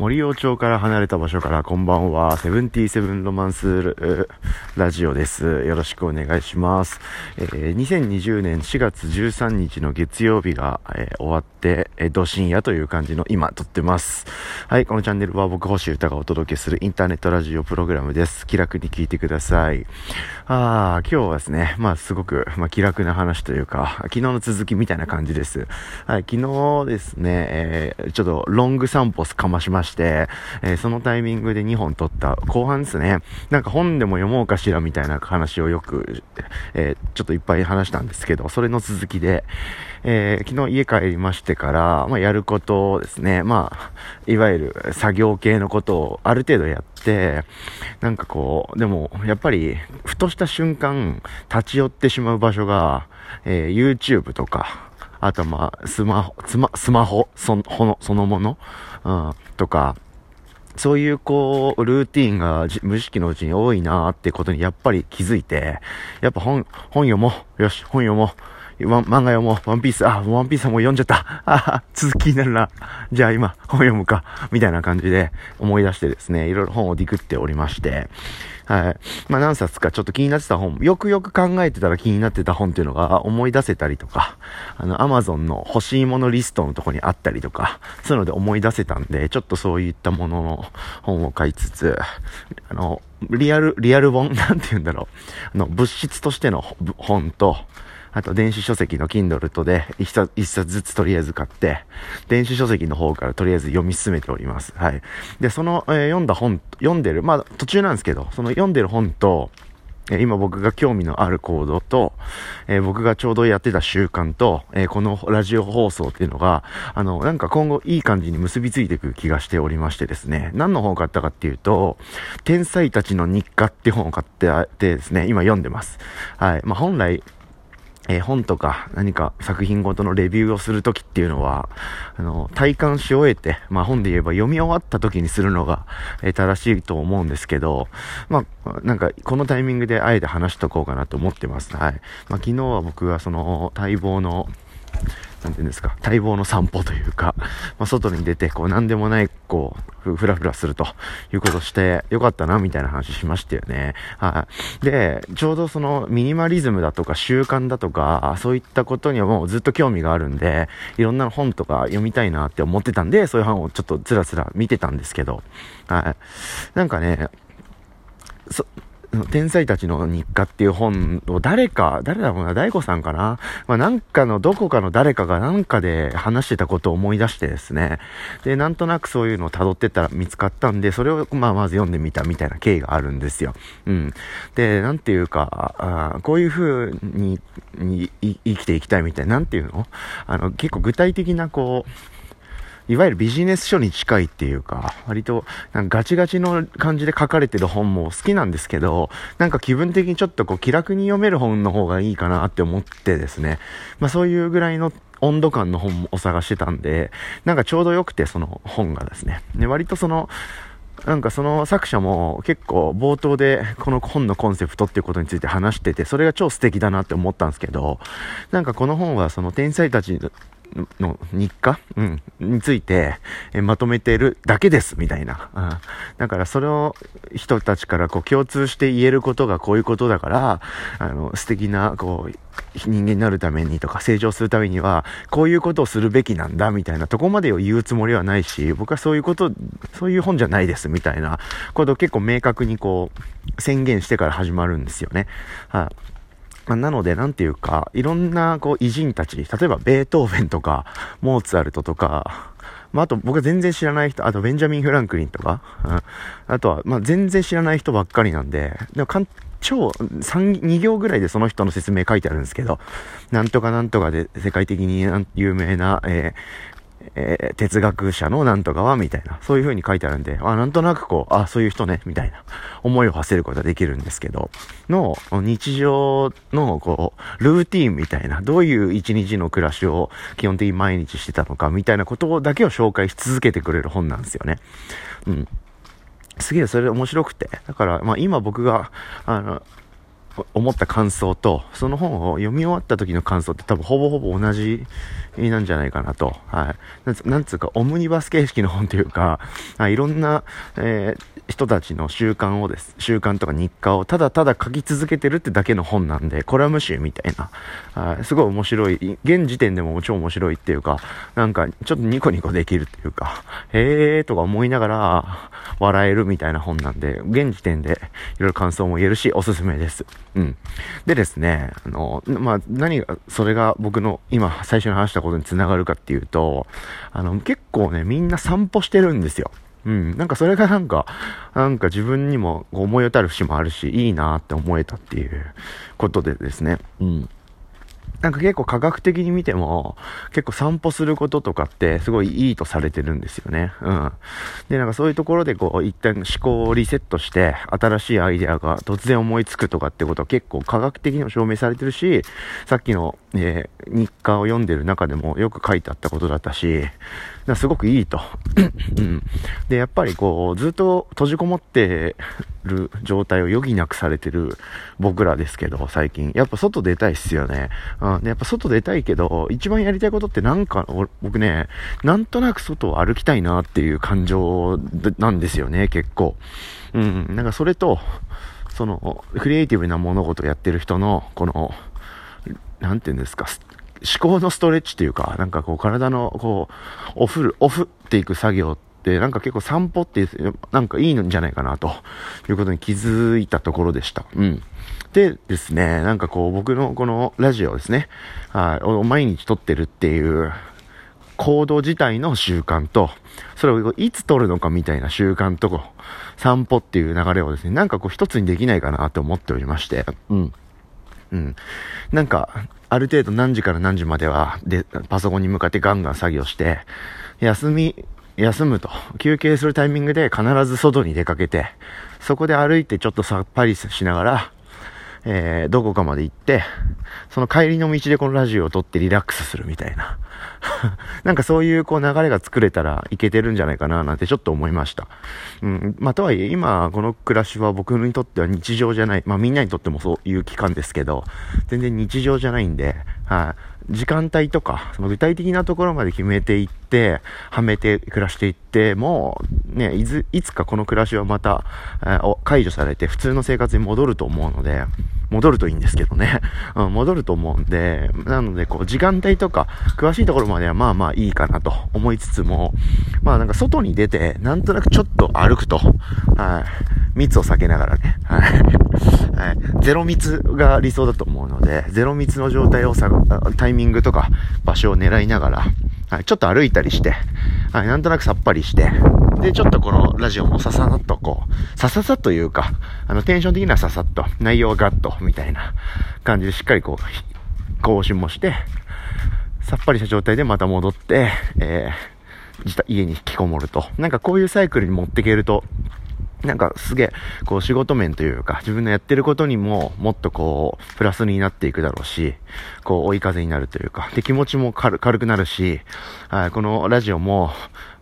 森王町から離れた場所からこんばんは、セブンティーセブンロマンスラジオです。よろしくお願いします。えー、2020年4月13日の月曜日が、えー、終わって、えー、ど深夜という感じの今撮ってます。はい、このチャンネルは僕星歌がお届けするインターネットラジオプログラムです。気楽に聞いてください。あー、今日はですね、まあすごく、まあ、気楽な話というか、昨日の続きみたいな感じです。はい、昨日ですね、えー、ちょっとロング散歩かましました。して、えー、そのタイミングで2本撮った後半ですね、なんか本でも読もうかしらみたいな話をよく、えー、ちょっといっぱい話したんですけど、それの続きで、えー、昨日家帰りましてから、まあ、やることをですね、まあ、いわゆる作業系のことをある程度やって、なんかこう、でも、やっぱり、ふとした瞬間、立ち寄ってしまう場所が、えー、YouTube とか、あとまあ、スマホ、スマ、スマホ、その、そのもの、うん、とか、そういうこう、ルーティンが無意識のうちに多いなーってことにやっぱり気づいて、やっぱ本、本読もう。よし、本読もう。漫画読もう。ワンピース、あ、ワンピースはもう読んじゃった。あ、続きになるな。じゃあ今、本読むか。みたいな感じで思い出してですね、いろいろ本をディグっておりまして、はい。まあ何冊かちょっと気になってた本、よくよく考えてたら気になってた本っていうのが思い出せたりとか、あの、アマゾンの欲しいものリストのとこにあったりとか、そういうので思い出せたんで、ちょっとそういったものの本を買いつつ、あの、リアル、リアル本？なんて言うんだろう。あの、物質としての本と、あと電子書籍の Kindle とで一冊一冊ずつとりあえず買って、電子書籍の方からとりあえず読み進めております。はい。で、その、えー、読んだ本、読んでる、まあ途中なんですけど、その読んでる本と、え今僕が興味のある行動と、えー、僕がちょうどやってた習慣と、えー、このラジオ放送っていうのが、あの、なんか今後いい感じに結びついていく気がしておりましてですね、何の本を買ったかっていうと、天才たちの日課って本を買っててですね、今読んでます。はい。まあ、本来、えー、本とか何か作品ごとのレビューをするときっていうのは、あの、体感し終えて、まあ本で言えば読み終わったときにするのが、えー、正しいと思うんですけど、まあ、なんかこのタイミングであえて話しとこうかなと思ってます。はい。まあ昨日は僕はその待望の、なんていうんですか、待望の散歩というか、まあ、外に出て、こう、なんでもない、こう、ふらふらするということして、よかったな、みたいな話しましたよね。はい。で、ちょうどその、ミニマリズムだとか、習慣だとか、そういったことにはもうずっと興味があるんで、いろんな本とか読みたいなって思ってたんで、そういう本をちょっとつらつら見てたんですけど、はい。なんかね、そ、天才たちの日課っていう本を誰か、誰だろうな、大悟さんかな？まあ、なんかのどこかの誰かがなんかで話してたことを思い出してですね。で、なんとなくそういうのを辿ってったら見つかったんで、それをまあまず読んでみたみたいな経緯があるんですよ。うん。で、なんていうか、あこういう風にに生きていきたいみたいな、なんていうの？あの、結構具体的なこう、いわゆるビジネス書に近いっていうか、割とガチガチの感じで書かれてる本も好きなんですけど、なんか気分的にちょっとこう気楽に読める本の方がいいかなって思ってですね、まあそういうぐらいの温度感の本を探してたんで、なんかちょうど良くてその本がですね、で割とその、なんかその作者も結構冒頭でこの本のコンセプトっていうことについて話してて、それが超素敵だなって思ったんですけど、なんかこの本はその天才たちの日課？うん。について、えまとめてるだけです、みたいな。うん。だからそれを人たちからこう共通して言えることがこういうことだから、あの、素敵な、こう、人間になるためにとか成長するためには、こういうことをするべきなんだ、みたいなとこまでを言うつもりはないし、僕はそういうこと、そういう本じゃないです、みたいなことを結構明確にこう、宣言してから始まるんですよね。はい、あ、まあ、なので、なんていうか、いろんな、こう、偉人たち、例えば、ベートーベンとか、モーツァルトとか、まあ、あと、僕は全然知らない人、あと、ベンジャミン・フランクリンとか、うん、あとは、まあ、全然知らない人ばっかりなんで、でもかん、超、3、2行ぐらいでその人の説明書いてあるんですけど、なんとかなんとかで世界的に有名な、えー、えー、哲学者のなんとかは、みたいな、そういう風に書いてあるんで、あ、なんとなくこう、あ、そういう人ね、みたいな、思いを馳せることができるんですけど、の、日常の、こう、ルーティンみたいな、どういう一日の暮らしを基本的に毎日してたのか、みたいなことだけを紹介し続けてくれる本なんですよね。うん。すげえ、それ面白くて。だから、まあ今僕が、あの、思った感想と、その本を読み終わった時の感想って多分ほぼほぼ同じなんじゃないかなと。はい。なんつうか、オムニバス形式の本というか、いろんな、えー、人たちの習慣をです、習慣とか日課をただただ書き続けてるってだけの本なんで、コラム集みたいな、はい、すごい面白い、現時点でも超面白いっていうか、なんかちょっとニコニコできるっていうか、へーとか思いながら笑えるみたいな本なんで、現時点でいろいろ感想も言えるし、おすすめです。うん。でですね、あの、まあ、何が、それが僕の今最初に話したことにつながるかっていうと、あの、結構ね、みんな散歩してるんですよ。うん。なんかそれがなんか、なんか自分にも思い当たる節もあるし、いいなって思えたっていうことでですね。うん。なんか結構科学的に見ても、結構散歩することとかってすごいいいとされてるんですよね。うん。で、なんかそういうところでこう、一旦思考をリセットして、新しいアイデアが突然思いつくとかってことは結構科学的にも証明されてるし、さっきの、えー、日課を読んでる中でもよく書いてあったことだったし、すごくいいと。うん。で、やっぱりこう、ずっと閉じこもってる状態を余儀なくされてる僕らですけど、最近。やっぱ外出たいっすよね。うん。で、やっぱ外出たいけど、一番やりたいことってなんか、僕ね、なんとなく外を歩きたいなっていう感情なんですよね、結構。うん。なんかそれと、その、クリエイティブな物事をやってる人の、この、なんて言うんですか、思考のストレッチというか、なんかこう体のこう、オフる、オフっていく作業って、なんか結構散歩ってなんかいいんじゃないかなということに気づいたところでした。うん。でですね、なんかこう僕のこのラジオですね、はい、毎日撮ってるっていう行動自体の習慣と、それをいつ撮るのかみたいな習慣と、散歩っていう流れをですね、なんかこう一つにできないかなと思っておりまして、うん。うん。なんか、ある程度何時から何時までは、で、パソコンに向かってガンガン作業して、休み、休むと、休憩するタイミングで必ず外に出かけて、そこで歩いてちょっとさっぱりしながら、えー、どこかまで行って、その帰りの道でこのラジオを撮ってリラックスするみたいな。なんかそういうこう流れが作れたらいけてるんじゃないかななんてちょっと思いました。うん。まあとはいえ今この暮らしは僕にとっては日常じゃない。まあみんなにとってもそういう期間ですけど、全然日常じゃないんで、はい、時間帯とか、その具体的なところまで決めていって、はめて暮らしていって、もう、ね、いず、いつかこの暮らしはまた、えー、解除されて普通の生活に戻ると思うので、戻るといいんですけどね。うん、戻ると思うんで、なので、こう、時間帯とか、詳しいところまではまあまあいいかなと思いつつも、まあなんか外に出て、なんとなくちょっと歩くと、はい、密を避けながらね、はい、ゼロ密が理想だと思うので、ゼロ密の状態をさ、タイミングとか場所を狙いながら、はい、ちょっと歩いたりして、はい、なんとなくさっぱりして、で、ちょっとこのラジオもささっとこう、さささというか、あの、テンション的にはささっと、内容はガッと、みたいな感じでしっかりこう、更新もして、さっぱりした状態でまた戻って、えー、家に引きこもると。なんかこういうサイクルに持っていけると、なんかすげえ、こう仕事面というか、自分のやってることにももっとこう、プラスになっていくだろうし、こう追い風になるというか、で気持ちも軽くなるし、あこのラジオも、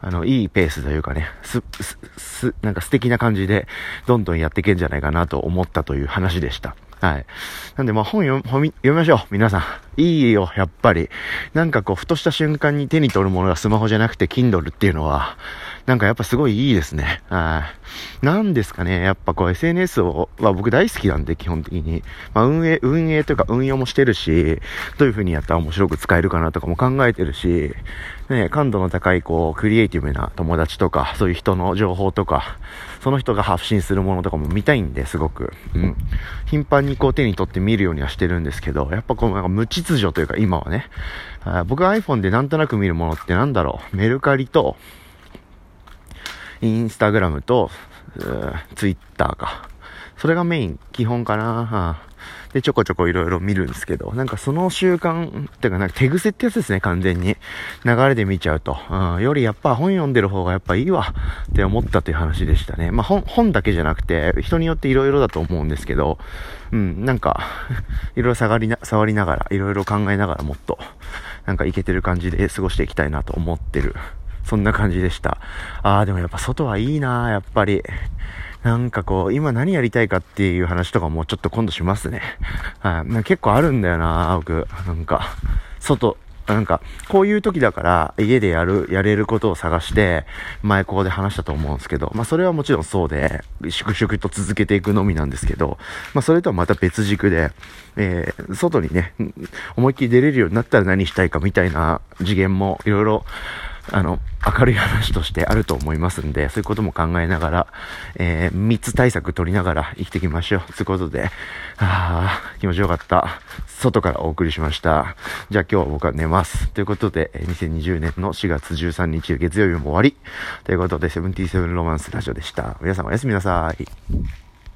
あの、いいペースというかね、す、す、す、なんか素敵な感じで、どんどんやっていけんじゃないかなと思ったという話でした。はい。なんでまあ本読読みましょう。皆さん。いいよ、やっぱり。なんかこう、ふとした瞬間に手に取るものがスマホじゃなくて Kindle っていうのは、なんかやっぱすごいいいですね。はい。なんですかね。やっぱこう SNS を、は僕大好きなんで、基本的に。まあ運営、運営というか運用もしてるし、どういう風にやったら面白く使えるかなとかも考えてるし、ね、感度の高いこう、クリエイティブな友達とか、そういう人の情報とか、その人が発信するものとかも見たいんで、すごく。うん。頻繁にこう手に取って見るようにはしてるんですけど、やっぱこうなんか無秩序というか今はね、僕 iPhone でなんとなく見るものってなんだろう。メルカリと、インスタグラムと、ツイッターか。それがメイン、基本かな。で、ちょこちょこいろいろ見るんですけど、なんかその習慣、っていうかなんか手癖ってやつですね、完全に。流れで見ちゃうと。うん、よりやっぱ本読んでる方がやっぱいいわって思ったという話でしたね。まあ本、本だけじゃなくて、人によっていろいろだと思うんですけど、うん、なんか、いろいろ触りな、触りながら、いろいろ考えながらもっと、なんかいけてる感じで過ごしていきたいなと思ってるそんな感じでした。ああ、でもやっぱ外はいいなやっぱり。なんかこう、今何やりたいかっていう話とかもちょっと今度しますね。はい。結構あるんだよな、僕。なんか、外、なんか、こういう時だから、家でやる、やれることを探して、前ここで話したと思うんですけど、まあそれはもちろんそうで、粛々と続けていくのみなんですけど、まあそれとはまた別軸で、えー、外にね、思いっきり出れるようになったら何したいかみたいな次元もいろいろあの、明るい話としてあると思いますんで、そういうことも考えながら、えー、密対策取りながら生きていきましょう。ということで、ああ、気持ちよかった。外からお送りしました。じゃあ今日は僕は寝ます。ということで、2020年の4月13日月曜日も終わり。ということで、77ロマンスラジオでした。皆さんおやすみなさい。